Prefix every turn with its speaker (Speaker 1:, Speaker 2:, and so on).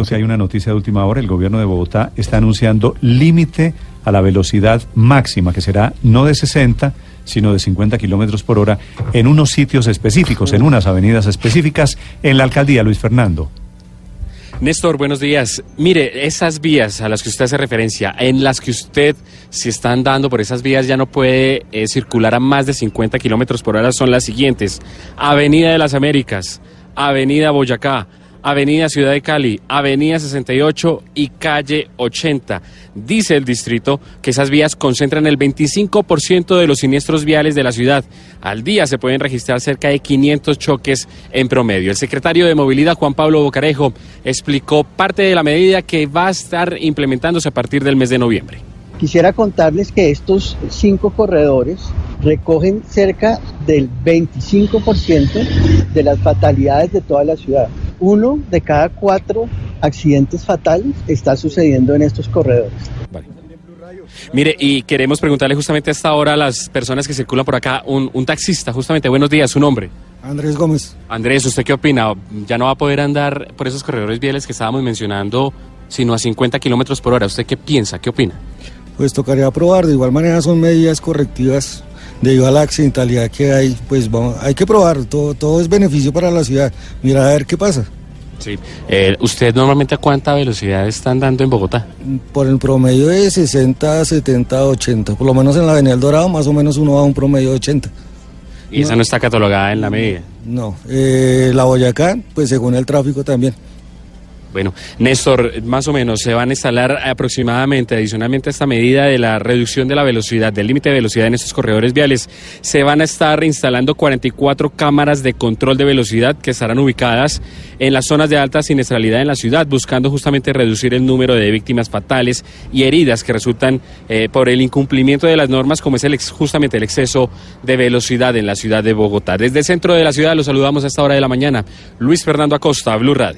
Speaker 1: Si hay una noticia de última hora, el gobierno de Bogotá está anunciando límite a la velocidad máxima, que será no de 60, sino de 50 kilómetros por hora en unos sitios específicos, en unas avenidas específicas, en la alcaldía Luis Fernando.
Speaker 2: Néstor, buenos días. Mire, esas vías a las que usted hace referencia, en las que usted, si está andando por esas vías, ya no puede eh, circular a más de 50 kilómetros por hora, son las siguientes: Avenida de las Américas, Avenida Boyacá, Avenida Ciudad de Cali, Avenida 68 y Calle 80. Dice el distrito que esas vías concentran el 25% de los siniestros viales de la ciudad. Al día se pueden registrar cerca de 500 choques en promedio. El secretario de Movilidad, Juan Pablo Bocarejo, explicó parte de la medida que va a estar implementándose a partir del mes de noviembre.
Speaker 3: Quisiera contarles que estos cinco corredores recogen cerca del 25% de las fatalidades de toda la ciudad uno de cada cuatro accidentes fatales está sucediendo en estos corredores.
Speaker 2: Mire, y queremos preguntarle justamente a esta hora a las personas que circulan por acá, un, taxista, justamente, buenos días, su nombre.
Speaker 4: Andrés Gómez.
Speaker 2: Andrés, ¿usted qué opina? ¿Ya no va a poder andar por esos corredores viales que estábamos mencionando, sino a 50 kilómetros por hora? ¿Usted qué piensa? ¿Qué opina?
Speaker 4: Pues tocaría probar, de igual manera son medidas correctivas debido a la accidentalidad que hay, pues vamos, hay que probar, todo, todo es beneficio para la ciudad. Mira a ver qué pasa.
Speaker 2: Sí. Eh, ¿Usted normalmente a cuánta velocidad está andando en Bogotá?
Speaker 4: Por el promedio de 60, 70, 80. Por lo menos en la Avenida El Dorado más o menos uno va a un promedio de 80.
Speaker 2: ¿Y esa no está catalogada en la medida?
Speaker 4: No. Eh, la Boyacá, pues según el tráfico también.
Speaker 2: Bueno, Néstor, más o menos se van a instalar aproximadamente, adicionalmente a esta medida de la reducción de la velocidad, del límite de velocidad en estos corredores viales, se van a estar instalando 44 cámaras de control de velocidad que estarán ubicadas en las zonas de alta siniestralidad en la ciudad, buscando justamente reducir el número de víctimas fatales y heridas que resultan eh, por el incumplimiento de las normas, como es el justamente el exceso de velocidad en la ciudad de Bogotá. Desde el centro de la ciudad los saludamos a esta hora de la mañana. Luis Fernando Acosta, Blue Radio.